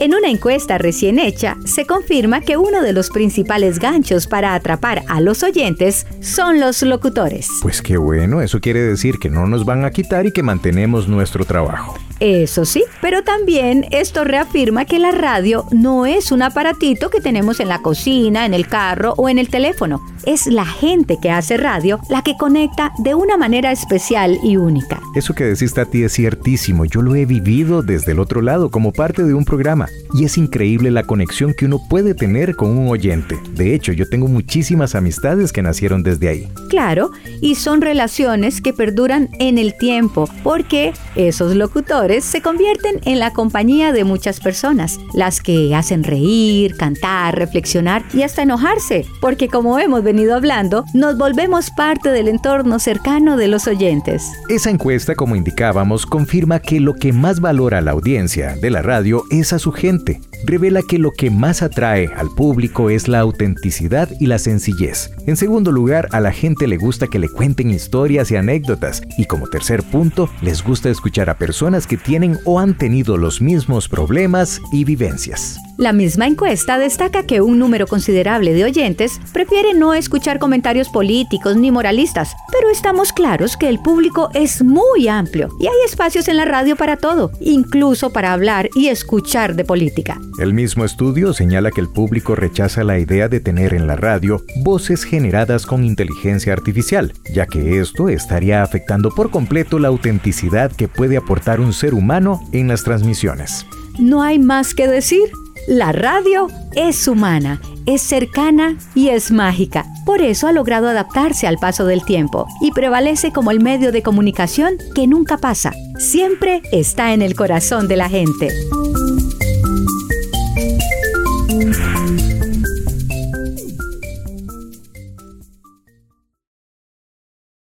En una encuesta recién hecha, se confirma que uno de los principales ganchos para atrapar a los oyentes son los locutores. Pues qué bueno, eso quiere decir que no nos van a quitar y que mantenemos nuestro trabajo. Eso sí, pero también esto reafirma que la radio no es un aparatito que tenemos en la cocina, en el carro o en el teléfono. Es la gente que hace radio la que conecta de una manera especial y única. Eso que decís, Tati, es ciertísimo. Yo lo he vivido desde el otro lado como parte de un programa. Y es increíble la conexión que uno puede tener con un oyente. De hecho, yo tengo muchísimas amistades que nacieron desde ahí. Claro, y son relaciones que perduran en el tiempo, porque esos locutores se convierten en la compañía de muchas personas, las que hacen reír, cantar, reflexionar y hasta enojarse, porque como hemos venido hablando, nos volvemos parte del entorno cercano de los oyentes. Esa encuesta, como indicábamos, confirma que lo que más valora la audiencia de la radio es a su gente revela que lo que más atrae al público es la autenticidad y la sencillez. En segundo lugar, a la gente le gusta que le cuenten historias y anécdotas. Y como tercer punto, les gusta escuchar a personas que tienen o han tenido los mismos problemas y vivencias. La misma encuesta destaca que un número considerable de oyentes prefiere no escuchar comentarios políticos ni moralistas, pero estamos claros que el público es muy amplio y hay espacios en la radio para todo, incluso para hablar y escuchar de política. El mismo estudio señala que el público rechaza la idea de tener en la radio voces generadas con inteligencia artificial, ya que esto estaría afectando por completo la autenticidad que puede aportar un ser humano en las transmisiones. No hay más que decir. La radio es humana, es cercana y es mágica. Por eso ha logrado adaptarse al paso del tiempo y prevalece como el medio de comunicación que nunca pasa. Siempre está en el corazón de la gente.